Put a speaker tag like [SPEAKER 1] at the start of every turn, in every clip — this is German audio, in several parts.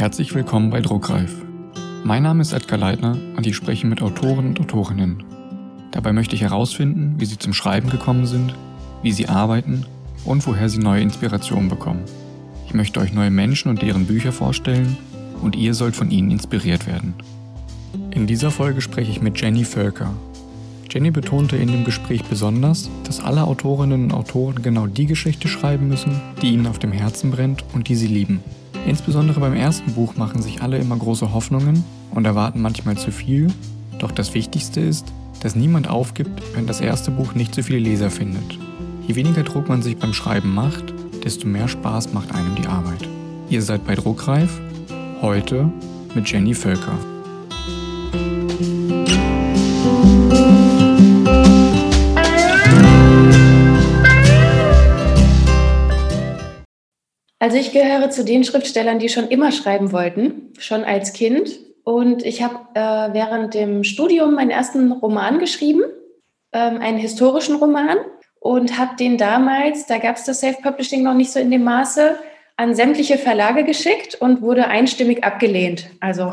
[SPEAKER 1] Herzlich willkommen bei Druckreif. Mein Name ist Edgar Leitner und ich spreche mit Autoren und Autorinnen. Dabei möchte ich herausfinden, wie sie zum Schreiben gekommen sind, wie sie arbeiten und woher sie neue Inspirationen bekommen. Ich möchte euch neue Menschen und deren Bücher vorstellen und ihr sollt von ihnen inspiriert werden. In dieser Folge spreche ich mit Jenny Völker. Jenny betonte in dem Gespräch besonders, dass alle Autorinnen und Autoren genau die Geschichte schreiben müssen, die ihnen auf dem Herzen brennt und die sie lieben. Insbesondere beim ersten Buch machen sich alle immer große Hoffnungen und erwarten manchmal zu viel, doch das Wichtigste ist, dass niemand aufgibt, wenn das erste Buch nicht so viele Leser findet. Je weniger Druck man sich beim Schreiben macht, desto mehr Spaß macht einem die Arbeit. Ihr seid bei Druckreif, heute mit Jenny Völker.
[SPEAKER 2] Also ich gehöre zu den Schriftstellern, die schon immer schreiben wollten, schon als Kind. Und ich habe äh, während dem Studium meinen ersten Roman geschrieben, ähm, einen historischen Roman, und habe den damals, da gab es das Self-Publishing noch nicht so in dem Maße, an sämtliche Verlage geschickt und wurde einstimmig abgelehnt. Also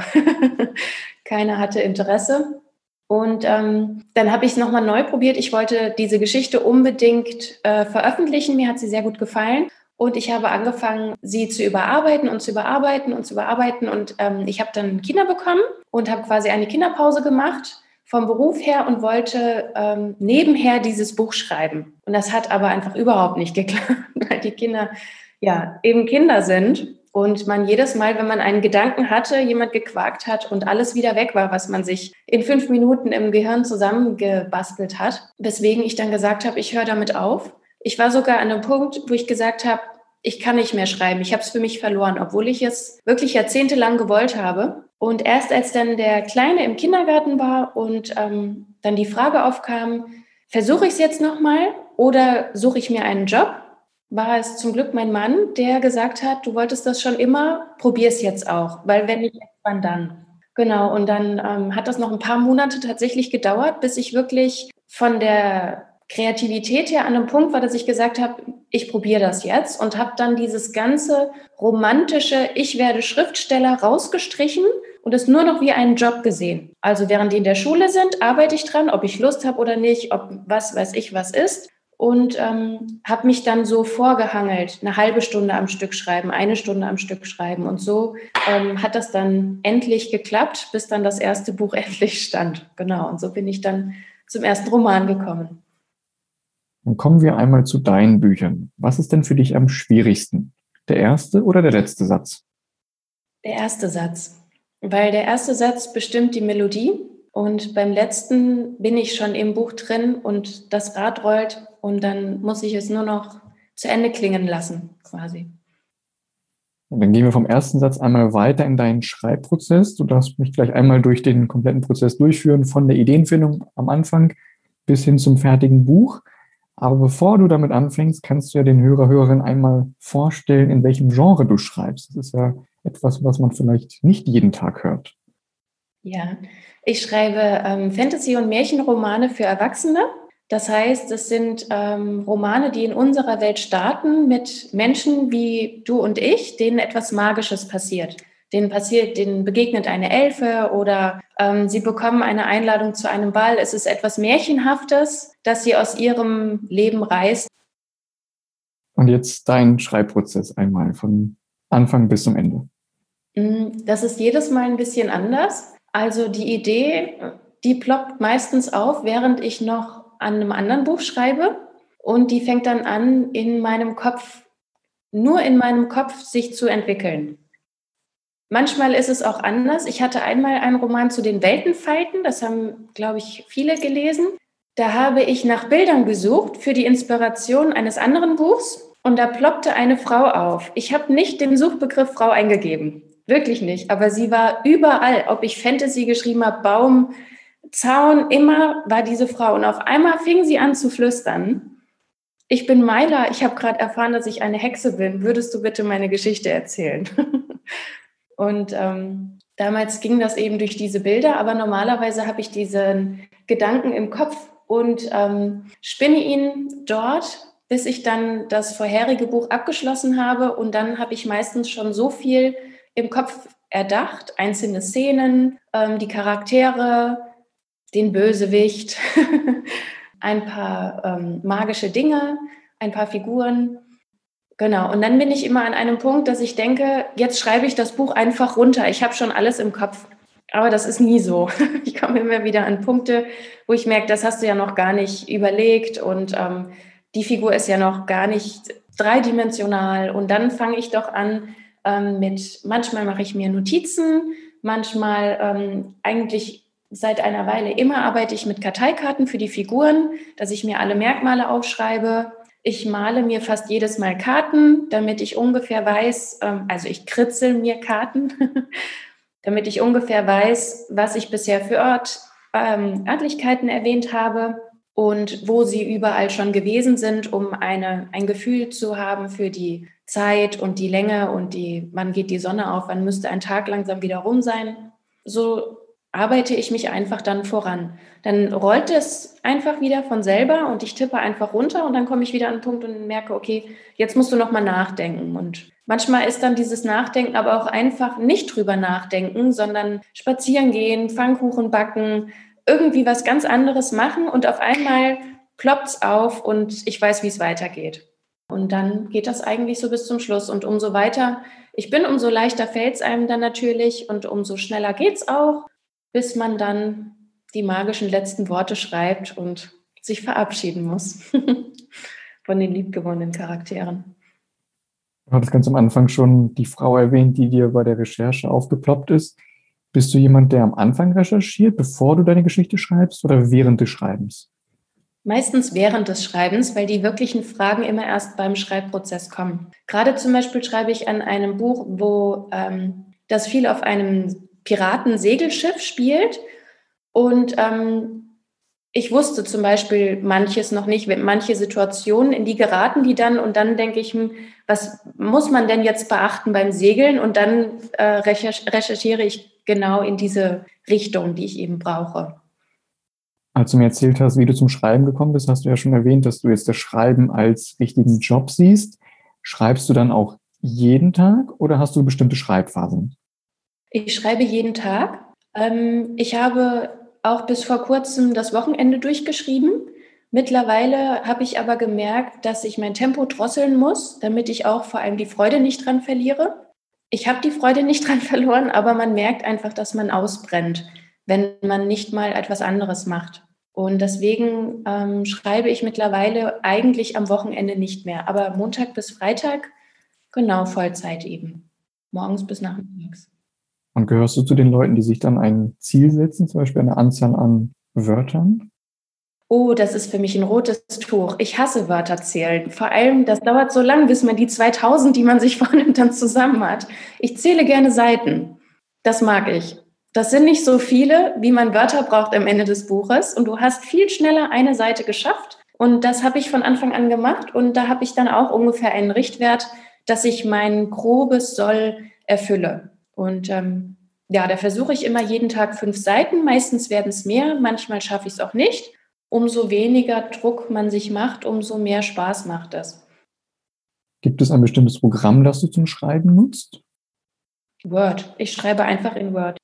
[SPEAKER 2] keiner hatte Interesse. Und ähm, dann habe ich es nochmal neu probiert. Ich wollte diese Geschichte unbedingt äh, veröffentlichen. Mir hat sie sehr gut gefallen. Und ich habe angefangen, sie zu überarbeiten und zu überarbeiten und zu überarbeiten. Und ähm, ich habe dann Kinder bekommen und habe quasi eine Kinderpause gemacht vom Beruf her und wollte ähm, nebenher dieses Buch schreiben. Und das hat aber einfach überhaupt nicht geklappt, weil die Kinder ja eben Kinder sind und man jedes Mal, wenn man einen Gedanken hatte, jemand gequakt hat und alles wieder weg war, was man sich in fünf Minuten im Gehirn zusammengebastelt hat. Weswegen ich dann gesagt habe, ich höre damit auf ich war sogar an einem Punkt, wo ich gesagt habe, ich kann nicht mehr schreiben. Ich habe es für mich verloren, obwohl ich es wirklich jahrzehntelang gewollt habe. Und erst als dann der Kleine im Kindergarten war und ähm, dann die Frage aufkam, versuche ich es jetzt nochmal oder suche ich mir einen Job, war es zum Glück mein Mann, der gesagt hat, du wolltest das schon immer, probier es jetzt auch, weil wenn nicht, wann dann? Genau, und dann ähm, hat das noch ein paar Monate tatsächlich gedauert, bis ich wirklich von der Kreativität her an einem Punkt war, dass ich gesagt habe, ich probiere das jetzt und habe dann dieses ganze romantische, ich werde Schriftsteller rausgestrichen und es nur noch wie einen Job gesehen. Also während die in der Schule sind, arbeite ich dran, ob ich Lust habe oder nicht, ob was weiß ich was ist. Und ähm, habe mich dann so vorgehangelt, eine halbe Stunde am Stück schreiben, eine Stunde am Stück schreiben. Und so ähm, hat das dann endlich geklappt, bis dann das erste Buch endlich stand. Genau, und so bin ich dann zum ersten Roman gekommen.
[SPEAKER 1] Dann kommen wir einmal zu deinen Büchern. Was ist denn für dich am schwierigsten? Der erste oder der letzte Satz?
[SPEAKER 2] Der erste Satz, weil der erste Satz bestimmt die Melodie und beim letzten bin ich schon im Buch drin und das Rad rollt und dann muss ich es nur noch zu Ende klingen lassen, quasi.
[SPEAKER 1] dann gehen wir vom ersten Satz einmal weiter in deinen Schreibprozess. Du darfst mich gleich einmal durch den kompletten Prozess durchführen, von der Ideenfindung am Anfang bis hin zum fertigen Buch. Aber bevor du damit anfängst, kannst du ja den Hörer, Hörerin einmal vorstellen, in welchem Genre du schreibst. Das ist ja etwas, was man vielleicht nicht jeden Tag hört.
[SPEAKER 2] Ja, ich schreibe ähm, Fantasy- und Märchenromane für Erwachsene. Das heißt, es sind ähm, Romane, die in unserer Welt starten mit Menschen wie du und ich, denen etwas Magisches passiert denen passiert, denen begegnet eine Elfe oder ähm, sie bekommen eine Einladung zu einem Ball. Es ist etwas Märchenhaftes, das sie aus ihrem Leben reißt.
[SPEAKER 1] Und jetzt dein Schreibprozess einmal von Anfang bis zum Ende.
[SPEAKER 2] Mm, das ist jedes Mal ein bisschen anders. Also die Idee, die ploppt meistens auf, während ich noch an einem anderen Buch schreibe. Und die fängt dann an, in meinem Kopf, nur in meinem Kopf sich zu entwickeln. Manchmal ist es auch anders. Ich hatte einmal einen Roman zu den Weltenfalten, das haben, glaube ich, viele gelesen. Da habe ich nach Bildern gesucht für die Inspiration eines anderen Buchs und da ploppte eine Frau auf. Ich habe nicht den Suchbegriff Frau eingegeben, wirklich nicht, aber sie war überall, ob ich Fantasy geschrieben habe, Baum, Zaun, immer war diese Frau. Und auf einmal fing sie an zu flüstern. Ich bin Meiler, ich habe gerade erfahren, dass ich eine Hexe bin. Würdest du bitte meine Geschichte erzählen? Und ähm, damals ging das eben durch diese Bilder, aber normalerweise habe ich diesen Gedanken im Kopf und ähm, spinne ihn dort, bis ich dann das vorherige Buch abgeschlossen habe. Und dann habe ich meistens schon so viel im Kopf erdacht, einzelne Szenen, ähm, die Charaktere, den Bösewicht, ein paar ähm, magische Dinge, ein paar Figuren. Genau, und dann bin ich immer an einem Punkt, dass ich denke, jetzt schreibe ich das Buch einfach runter. Ich habe schon alles im Kopf. Aber das ist nie so. Ich komme immer wieder an Punkte, wo ich merke, das hast du ja noch gar nicht überlegt und ähm, die Figur ist ja noch gar nicht dreidimensional. Und dann fange ich doch an ähm, mit, manchmal mache ich mir Notizen, manchmal ähm, eigentlich seit einer Weile immer arbeite ich mit Karteikarten für die Figuren, dass ich mir alle Merkmale aufschreibe. Ich male mir fast jedes Mal Karten, damit ich ungefähr weiß, ähm, also ich kritzel mir Karten, damit ich ungefähr weiß, was ich bisher für Ort, ähm, Örtlichkeiten erwähnt habe und wo sie überall schon gewesen sind, um eine, ein Gefühl zu haben für die Zeit und die Länge und die, wann geht die Sonne auf, wann müsste ein Tag langsam wieder rum sein. So arbeite ich mich einfach dann voran. Dann rollt es einfach wieder von selber und ich tippe einfach runter und dann komme ich wieder an den Punkt und merke, okay, jetzt musst du noch mal nachdenken und manchmal ist dann dieses Nachdenken aber auch einfach nicht drüber nachdenken, sondern spazieren gehen, Pfannkuchen backen, irgendwie was ganz anderes machen und auf einmal ploppt es auf und ich weiß, wie es weitergeht. Und dann geht das eigentlich so bis zum Schluss. Und umso weiter ich bin, umso leichter fällt es einem dann natürlich und umso schneller geht es auch, bis man dann die magischen letzten Worte schreibt und sich verabschieden muss von den liebgewonnenen Charakteren.
[SPEAKER 1] Du hattest ganz am Anfang schon die Frau erwähnt, die dir bei der Recherche aufgeploppt ist. Bist du jemand, der am Anfang recherchiert, bevor du deine Geschichte schreibst oder während des Schreibens?
[SPEAKER 2] Meistens während des Schreibens, weil die wirklichen Fragen immer erst beim Schreibprozess kommen. Gerade zum Beispiel schreibe ich an einem Buch, wo ähm, das viel auf einem Piratensegelschiff spielt. Und ähm, ich wusste zum Beispiel manches noch nicht, manche Situationen, in die geraten die dann. Und dann denke ich, hm, was muss man denn jetzt beachten beim Segeln? Und dann äh, recherchiere ich genau in diese Richtung, die ich eben brauche.
[SPEAKER 1] Als du mir erzählt hast, wie du zum Schreiben gekommen bist, hast du ja schon erwähnt, dass du jetzt das Schreiben als richtigen Job siehst. Schreibst du dann auch jeden Tag oder hast du bestimmte Schreibphasen?
[SPEAKER 2] Ich schreibe jeden Tag. Ähm, ich habe auch bis vor kurzem das Wochenende durchgeschrieben. Mittlerweile habe ich aber gemerkt, dass ich mein Tempo drosseln muss, damit ich auch vor allem die Freude nicht dran verliere ich habe die Freude nicht dran verloren, aber man merkt einfach, dass man ausbrennt, wenn man nicht mal etwas anderes macht. Und deswegen ähm, schreibe ich mittlerweile eigentlich am Wochenende nicht mehr, aber Montag bis Freitag genau Vollzeit eben, morgens bis nachmittags.
[SPEAKER 1] Und gehörst du zu den Leuten, die sich dann ein Ziel setzen, zum Beispiel eine Anzahl an Wörtern?
[SPEAKER 2] Oh, das ist für mich ein rotes Tuch. Ich hasse Wörter zählen. Vor allem, das dauert so lang, bis man die 2000, die man sich vornimmt, dann zusammen hat. Ich zähle gerne Seiten. Das mag ich. Das sind nicht so viele, wie man Wörter braucht am Ende des Buches. Und du hast viel schneller eine Seite geschafft. Und das habe ich von Anfang an gemacht. Und da habe ich dann auch ungefähr einen Richtwert, dass ich mein grobes Soll erfülle. Und ähm, ja, da versuche ich immer jeden Tag fünf Seiten. Meistens werden es mehr, manchmal schaffe ich es auch nicht umso weniger Druck man sich macht, umso mehr Spaß macht es.
[SPEAKER 1] Gibt es ein bestimmtes Programm, das du zum Schreiben nutzt?
[SPEAKER 2] Word. Ich schreibe einfach in Word.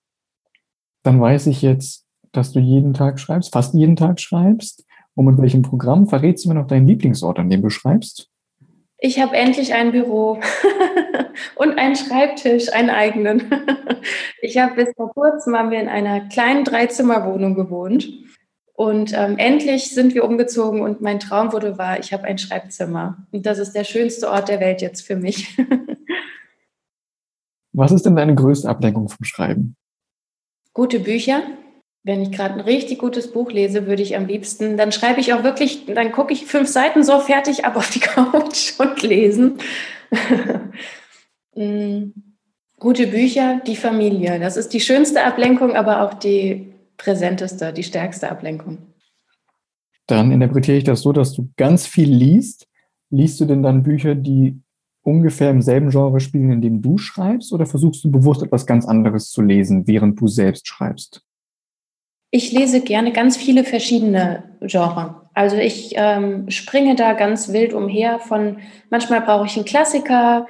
[SPEAKER 1] Dann weiß ich jetzt, dass du jeden Tag schreibst, fast jeden Tag schreibst. Und mit welchem Programm verrätst du mir noch deinen Lieblingsort, an dem du schreibst?
[SPEAKER 2] Ich habe endlich ein Büro und einen Schreibtisch, einen eigenen. ich habe bis vor kurzem haben wir in einer kleinen Dreizimmerwohnung gewohnt und ähm, endlich sind wir umgezogen und mein Traum wurde wahr, ich habe ein Schreibzimmer. Und das ist der schönste Ort der Welt jetzt für mich.
[SPEAKER 1] Was ist denn deine größte Ablenkung vom Schreiben?
[SPEAKER 2] Gute Bücher. Wenn ich gerade ein richtig gutes Buch lese, würde ich am liebsten, dann schreibe ich auch wirklich, dann gucke ich fünf Seiten so fertig ab auf die Couch und lesen. Mm, gute Bücher, die Familie. Das ist die schönste Ablenkung, aber auch die präsenteste, die stärkste Ablenkung.
[SPEAKER 1] Dann interpretiere ich das so, dass du ganz viel liest. Liest du denn dann Bücher, die ungefähr im selben Genre spielen, in dem du schreibst, oder versuchst du bewusst etwas ganz anderes zu lesen, während du selbst schreibst?
[SPEAKER 2] Ich lese gerne ganz viele verschiedene Genres. Also ich ähm, springe da ganz wild umher von, manchmal brauche ich einen Klassiker,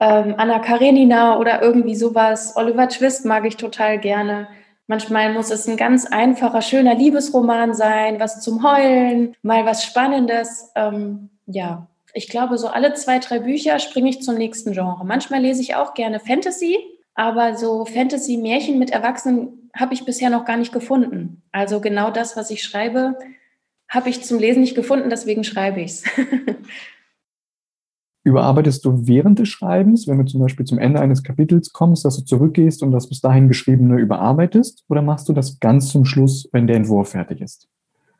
[SPEAKER 2] ähm, Anna Karenina oder irgendwie sowas. Oliver Twist mag ich total gerne. Manchmal muss es ein ganz einfacher, schöner Liebesroman sein, was zum Heulen, mal was Spannendes. Ähm, ja, ich glaube, so alle zwei, drei Bücher springe ich zum nächsten Genre. Manchmal lese ich auch gerne Fantasy, aber so Fantasy-Märchen mit Erwachsenen habe ich bisher noch gar nicht gefunden. Also genau das, was ich schreibe, habe ich zum Lesen nicht gefunden, deswegen schreibe ich es.
[SPEAKER 1] Überarbeitest du während des Schreibens, wenn du zum Beispiel zum Ende eines Kapitels kommst, dass du zurückgehst und das bis dahin Geschriebene überarbeitest? Oder machst du das ganz zum Schluss, wenn der Entwurf fertig ist?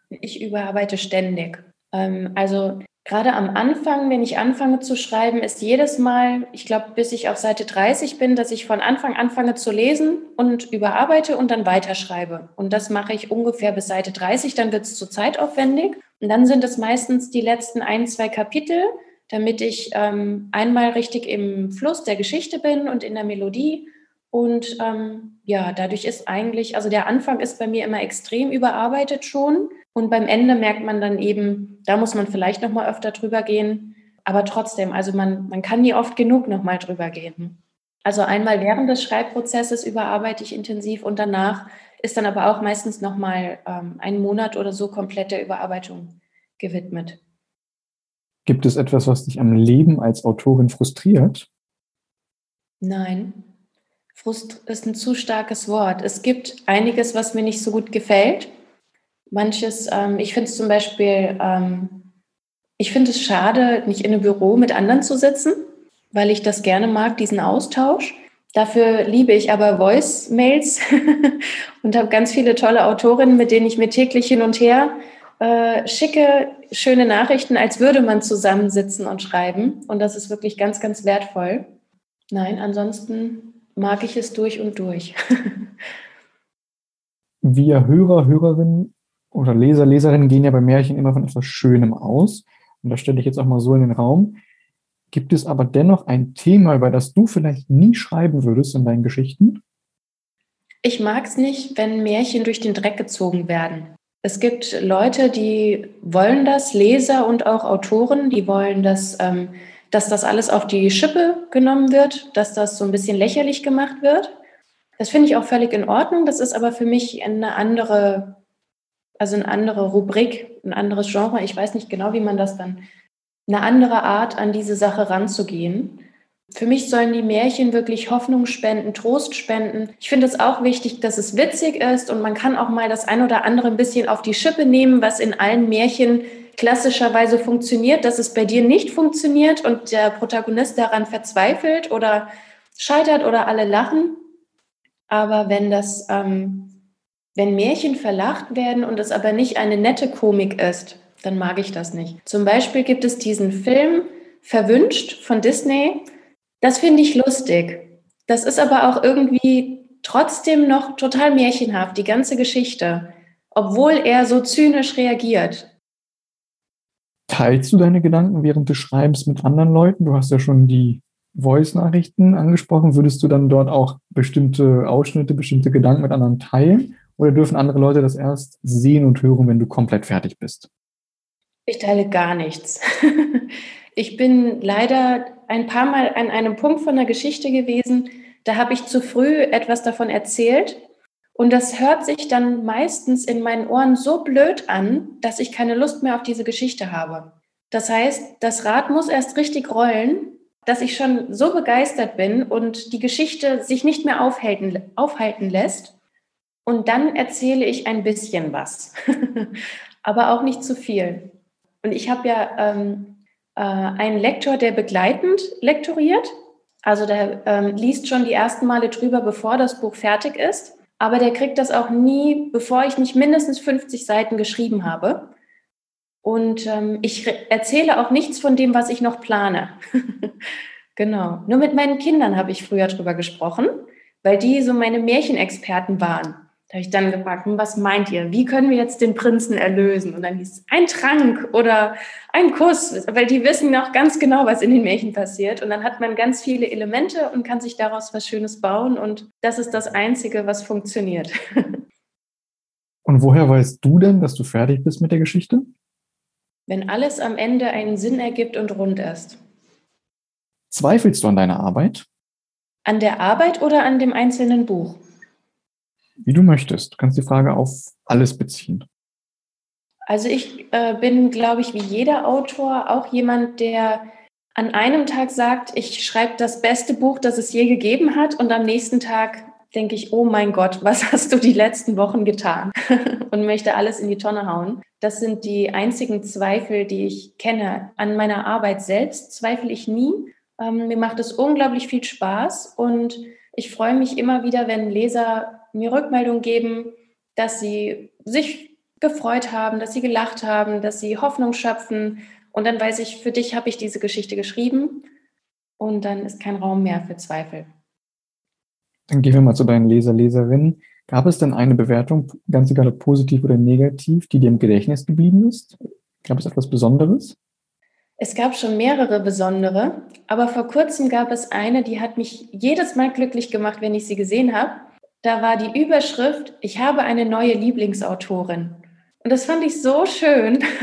[SPEAKER 2] Ich überarbeite ständig. Ähm, also gerade am Anfang, wenn ich anfange zu schreiben, ist jedes Mal, ich glaube, bis ich auf Seite 30 bin, dass ich von Anfang anfange zu lesen und überarbeite und dann weiterschreibe. Und das mache ich ungefähr bis Seite 30, dann wird es zu zeitaufwendig. Und dann sind es meistens die letzten ein, zwei Kapitel damit ich ähm, einmal richtig im Fluss der Geschichte bin und in der Melodie. Und ähm, ja, dadurch ist eigentlich, also der Anfang ist bei mir immer extrem überarbeitet schon. Und beim Ende merkt man dann eben, da muss man vielleicht noch mal öfter drüber gehen. Aber trotzdem, also man, man kann nie oft genug noch mal drüber gehen. Also einmal während des Schreibprozesses überarbeite ich intensiv und danach ist dann aber auch meistens noch mal ähm, ein Monat oder so komplett der Überarbeitung gewidmet.
[SPEAKER 1] Gibt es etwas, was dich am Leben als Autorin frustriert?
[SPEAKER 2] Nein. Frust ist ein zu starkes Wort. Es gibt einiges, was mir nicht so gut gefällt. Manches, ähm, ich finde es zum Beispiel, ähm, ich finde es schade, nicht in einem Büro mit anderen zu sitzen, weil ich das gerne mag, diesen Austausch. Dafür liebe ich aber Voice-Mails und habe ganz viele tolle Autorinnen, mit denen ich mir täglich hin und her äh, schicke, schöne Nachrichten, als würde man zusammensitzen und schreiben. Und das ist wirklich ganz, ganz wertvoll. Nein, ansonsten mag ich es durch und durch.
[SPEAKER 1] Wir Hörer, Hörerinnen oder Leser, Leserinnen gehen ja bei Märchen immer von etwas Schönem aus. Und das stelle ich jetzt auch mal so in den Raum. Gibt es aber dennoch ein Thema, über das du vielleicht nie schreiben würdest in deinen Geschichten?
[SPEAKER 2] Ich mag es nicht, wenn Märchen durch den Dreck gezogen werden. Es gibt Leute, die wollen das, Leser und auch Autoren, die wollen, dass, ähm, dass das alles auf die Schippe genommen wird, dass das so ein bisschen lächerlich gemacht wird. Das finde ich auch völlig in Ordnung. Das ist aber für mich eine andere, also eine andere Rubrik, ein anderes Genre. Ich weiß nicht genau, wie man das dann, eine andere Art an diese Sache ranzugehen. Für mich sollen die Märchen wirklich Hoffnung spenden, Trost spenden. Ich finde es auch wichtig, dass es witzig ist und man kann auch mal das ein oder andere ein bisschen auf die Schippe nehmen, was in allen Märchen klassischerweise funktioniert, dass es bei dir nicht funktioniert und der Protagonist daran verzweifelt oder scheitert oder alle lachen. Aber wenn das, ähm, wenn Märchen verlacht werden und es aber nicht eine nette Komik ist, dann mag ich das nicht. Zum Beispiel gibt es diesen Film Verwünscht von Disney das finde ich lustig. Das ist aber auch irgendwie trotzdem noch total märchenhaft, die ganze Geschichte, obwohl er so zynisch reagiert.
[SPEAKER 1] Teilst du deine Gedanken während des Schreibens mit anderen Leuten? Du hast ja schon die Voice-Nachrichten angesprochen. Würdest du dann dort auch bestimmte Ausschnitte, bestimmte Gedanken mit anderen teilen? Oder dürfen andere Leute das erst sehen und hören, wenn du komplett fertig bist?
[SPEAKER 2] Ich teile gar nichts. Ich bin leider ein paar Mal an einem Punkt von der Geschichte gewesen, da habe ich zu früh etwas davon erzählt. Und das hört sich dann meistens in meinen Ohren so blöd an, dass ich keine Lust mehr auf diese Geschichte habe. Das heißt, das Rad muss erst richtig rollen, dass ich schon so begeistert bin und die Geschichte sich nicht mehr aufhalten, aufhalten lässt. Und dann erzähle ich ein bisschen was, aber auch nicht zu viel. Und ich habe ja ähm, äh, ein Lektor, der begleitend lektoriert. Also der ähm, liest schon die ersten Male drüber, bevor das Buch fertig ist. Aber der kriegt das auch nie, bevor ich nicht mindestens 50 Seiten geschrieben habe. Und ähm, ich erzähle auch nichts von dem, was ich noch plane. genau. Nur mit meinen Kindern habe ich früher drüber gesprochen, weil die so meine Märchenexperten waren. Da habe ich dann gefragt, hm, was meint ihr? Wie können wir jetzt den Prinzen erlösen? Und dann hieß es ein Trank oder ein Kuss, weil die wissen noch ganz genau, was in den Märchen passiert. Und dann hat man ganz viele Elemente und kann sich daraus was Schönes bauen. Und das ist das Einzige, was funktioniert.
[SPEAKER 1] Und woher weißt du denn, dass du fertig bist mit der Geschichte?
[SPEAKER 2] Wenn alles am Ende einen Sinn ergibt und rund ist.
[SPEAKER 1] Zweifelst du an deiner Arbeit?
[SPEAKER 2] An der Arbeit oder an dem einzelnen Buch?
[SPEAKER 1] Wie du möchtest. Du kannst die Frage auf alles beziehen.
[SPEAKER 2] Also ich äh, bin, glaube ich, wie jeder Autor auch jemand, der an einem Tag sagt, ich schreibe das beste Buch, das es je gegeben hat und am nächsten Tag denke ich, oh mein Gott, was hast du die letzten Wochen getan? und möchte alles in die Tonne hauen. Das sind die einzigen Zweifel, die ich kenne. An meiner Arbeit selbst zweifle ich nie. Ähm, mir macht es unglaublich viel Spaß und ich freue mich immer wieder, wenn Leser mir Rückmeldung geben, dass sie sich gefreut haben, dass sie gelacht haben, dass sie Hoffnung schöpfen. Und dann weiß ich, für dich habe ich diese Geschichte geschrieben und dann ist kein Raum mehr für Zweifel.
[SPEAKER 1] Dann gehen wir mal zu deinen Leser, Leserinnen. Gab es denn eine Bewertung, ganz egal ob positiv oder negativ, die dir im Gedächtnis geblieben ist? Gab es etwas Besonderes?
[SPEAKER 2] Es gab schon mehrere besondere, aber vor kurzem gab es eine, die hat mich jedes Mal glücklich gemacht, wenn ich sie gesehen habe. Da war die Überschrift, ich habe eine neue Lieblingsautorin. Und das fand ich so schön.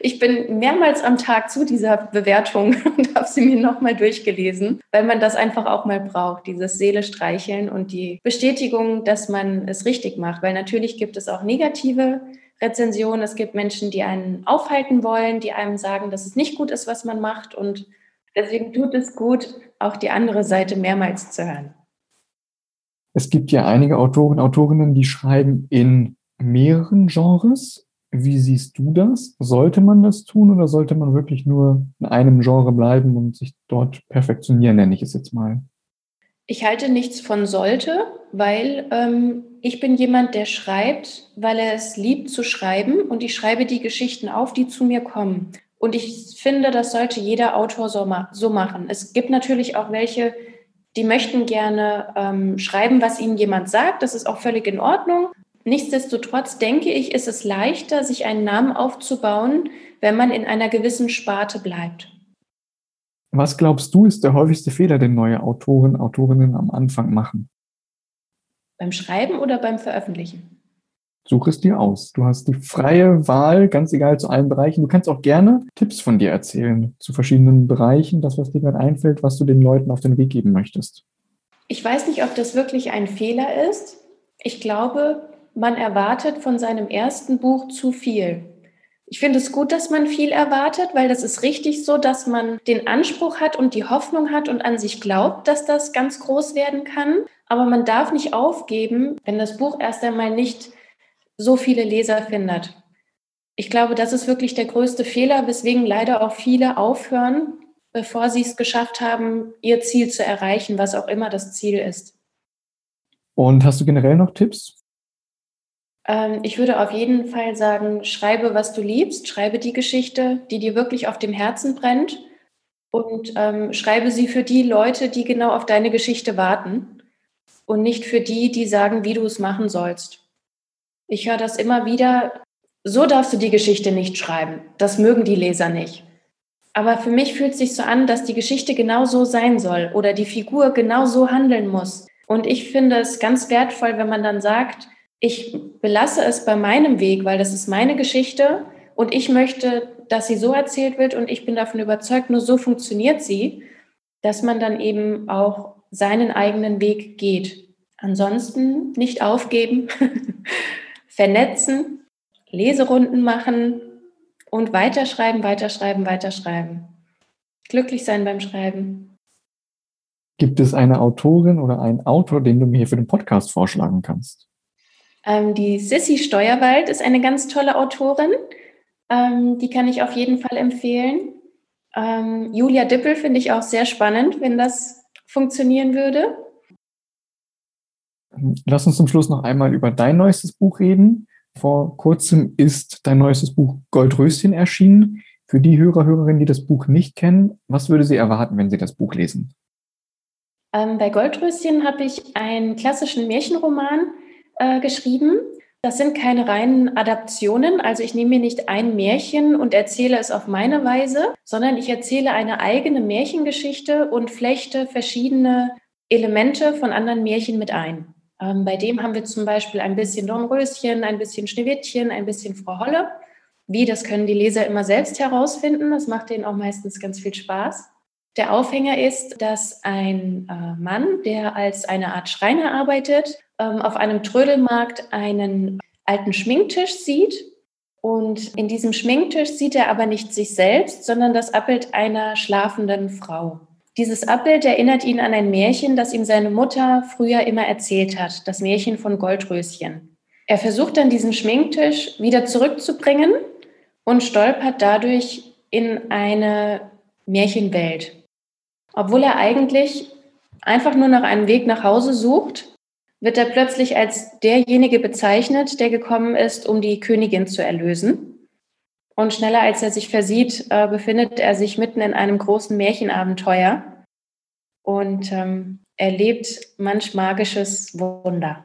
[SPEAKER 2] Ich bin mehrmals am Tag zu dieser Bewertung und habe sie mir nochmal durchgelesen, weil man das einfach auch mal braucht, dieses Seele streicheln und die Bestätigung, dass man es richtig macht. Weil natürlich gibt es auch negative Rezensionen. Es gibt Menschen, die einen aufhalten wollen, die einem sagen, dass es nicht gut ist, was man macht. Und deswegen tut es gut, auch die andere Seite mehrmals zu hören.
[SPEAKER 1] Es gibt ja einige Autoren, Autorinnen, die schreiben in mehreren Genres. Wie siehst du das? Sollte man das tun oder sollte man wirklich nur in einem Genre bleiben und sich dort perfektionieren, nenne ich es jetzt mal?
[SPEAKER 2] Ich halte nichts von sollte, weil ähm, ich bin jemand, der schreibt, weil er es liebt zu schreiben und ich schreibe die Geschichten auf, die zu mir kommen. Und ich finde, das sollte jeder Autor so, ma so machen. Es gibt natürlich auch welche, die möchten gerne ähm, schreiben, was ihnen jemand sagt. Das ist auch völlig in Ordnung. Nichtsdestotrotz denke ich, ist es leichter, sich einen Namen aufzubauen, wenn man in einer gewissen Sparte bleibt.
[SPEAKER 1] Was glaubst du, ist der häufigste Fehler, den neue Autoren, Autorinnen am Anfang machen?
[SPEAKER 2] Beim Schreiben oder beim Veröffentlichen?
[SPEAKER 1] Such es dir aus. Du hast die freie Wahl, ganz egal zu allen Bereichen. Du kannst auch gerne Tipps von dir erzählen zu verschiedenen Bereichen, das, was dir gerade einfällt, was du den Leuten auf den Weg geben möchtest.
[SPEAKER 2] Ich weiß nicht, ob das wirklich ein Fehler ist. Ich glaube, man erwartet von seinem ersten Buch zu viel. Ich finde es gut, dass man viel erwartet, weil das ist richtig so, dass man den Anspruch hat und die Hoffnung hat und an sich glaubt, dass das ganz groß werden kann. Aber man darf nicht aufgeben, wenn das Buch erst einmal nicht so viele Leser findet. Ich glaube, das ist wirklich der größte Fehler, weswegen leider auch viele aufhören, bevor sie es geschafft haben, ihr Ziel zu erreichen, was auch immer das Ziel ist.
[SPEAKER 1] Und hast du generell noch Tipps
[SPEAKER 2] ähm, ich würde auf jeden Fall sagen, schreibe, was du liebst, schreibe die Geschichte, die dir wirklich auf dem Herzen brennt und ähm, schreibe sie für die Leute, die genau auf deine Geschichte warten und nicht für die, die sagen, wie du es machen sollst. Ich höre das immer wieder, so darfst du die Geschichte nicht schreiben. Das mögen die Leser nicht. Aber für mich fühlt es sich so an, dass die Geschichte genau so sein soll oder die Figur genau so handeln muss. Und ich finde es ganz wertvoll, wenn man dann sagt, ich belasse es bei meinem Weg, weil das ist meine Geschichte und ich möchte, dass sie so erzählt wird und ich bin davon überzeugt, nur so funktioniert sie, dass man dann eben auch seinen eigenen Weg geht. Ansonsten nicht aufgeben, vernetzen, Leserunden machen und weiterschreiben, weiterschreiben, weiterschreiben. Glücklich sein beim Schreiben.
[SPEAKER 1] Gibt es eine Autorin oder einen Autor, den du mir hier für den Podcast vorschlagen kannst?
[SPEAKER 2] Ähm, die Sissy Steuerwald ist eine ganz tolle Autorin. Ähm, die kann ich auf jeden Fall empfehlen. Ähm, Julia Dippel finde ich auch sehr spannend, wenn das funktionieren würde.
[SPEAKER 1] Lass uns zum Schluss noch einmal über dein neuestes Buch reden. Vor kurzem ist dein neuestes Buch Goldröschen erschienen. Für die Hörer, Hörerinnen, die das Buch nicht kennen, was würde sie erwarten, wenn sie das Buch lesen?
[SPEAKER 2] Ähm, bei Goldröschen habe ich einen klassischen Märchenroman äh, geschrieben. Das sind keine reinen Adaptionen, also ich nehme mir nicht ein Märchen und erzähle es auf meine Weise, sondern ich erzähle eine eigene Märchengeschichte und flechte verschiedene Elemente von anderen Märchen mit ein. Ähm, bei dem haben wir zum Beispiel ein bisschen Dornröschen, ein bisschen Schneewittchen, ein bisschen Frau Holle. Wie, das können die Leser immer selbst herausfinden. Das macht denen auch meistens ganz viel Spaß. Der Aufhänger ist, dass ein äh, Mann, der als eine Art Schreiner arbeitet, ähm, auf einem Trödelmarkt einen alten Schminktisch sieht. Und in diesem Schminktisch sieht er aber nicht sich selbst, sondern das Abbild einer schlafenden Frau. Dieses Abbild erinnert ihn an ein Märchen, das ihm seine Mutter früher immer erzählt hat, das Märchen von Goldröschen. Er versucht dann diesen Schminktisch wieder zurückzubringen und stolpert dadurch in eine Märchenwelt. Obwohl er eigentlich einfach nur nach einem Weg nach Hause sucht, wird er plötzlich als derjenige bezeichnet, der gekommen ist, um die Königin zu erlösen. Und schneller als er sich versieht, äh, befindet er sich mitten in einem großen Märchenabenteuer und ähm, erlebt manch magisches Wunder.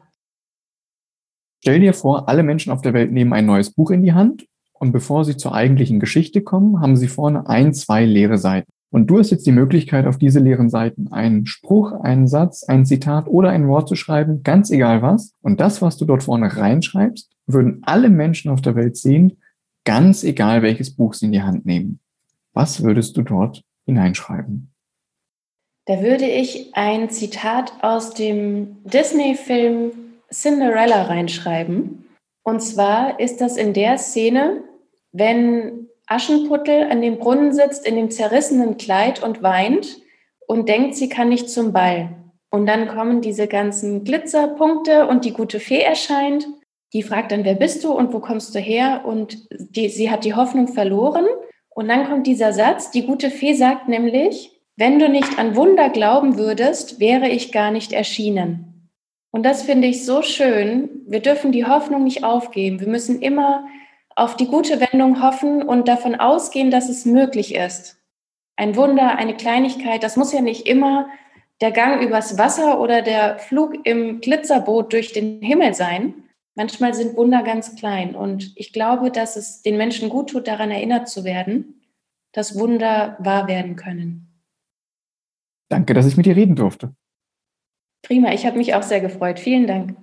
[SPEAKER 1] Stell dir vor, alle Menschen auf der Welt nehmen ein neues Buch in die Hand und bevor sie zur eigentlichen Geschichte kommen, haben sie vorne ein, zwei leere Seiten. Und du hast jetzt die Möglichkeit, auf diese leeren Seiten einen Spruch, einen Satz, ein Zitat oder ein Wort zu schreiben, ganz egal was. Und das, was du dort vorne reinschreibst, würden alle Menschen auf der Welt sehen, ganz egal welches Buch sie in die Hand nehmen. Was würdest du dort hineinschreiben?
[SPEAKER 2] Da würde ich ein Zitat aus dem Disney-Film Cinderella reinschreiben. Und zwar ist das in der Szene, wenn Aschenputtel an dem Brunnen sitzt in dem zerrissenen Kleid und weint und denkt, sie kann nicht zum Ball. Und dann kommen diese ganzen Glitzerpunkte und die gute Fee erscheint. Die fragt dann, wer bist du und wo kommst du her? Und die, sie hat die Hoffnung verloren. Und dann kommt dieser Satz, die gute Fee sagt nämlich, wenn du nicht an Wunder glauben würdest, wäre ich gar nicht erschienen. Und das finde ich so schön. Wir dürfen die Hoffnung nicht aufgeben. Wir müssen immer auf die gute Wendung hoffen und davon ausgehen, dass es möglich ist. Ein Wunder, eine Kleinigkeit, das muss ja nicht immer der Gang übers Wasser oder der Flug im Glitzerboot durch den Himmel sein. Manchmal sind Wunder ganz klein und ich glaube, dass es den Menschen gut tut, daran erinnert zu werden, dass Wunder wahr werden können.
[SPEAKER 1] Danke, dass ich mit dir reden durfte.
[SPEAKER 2] Prima, ich habe mich auch sehr gefreut. Vielen Dank.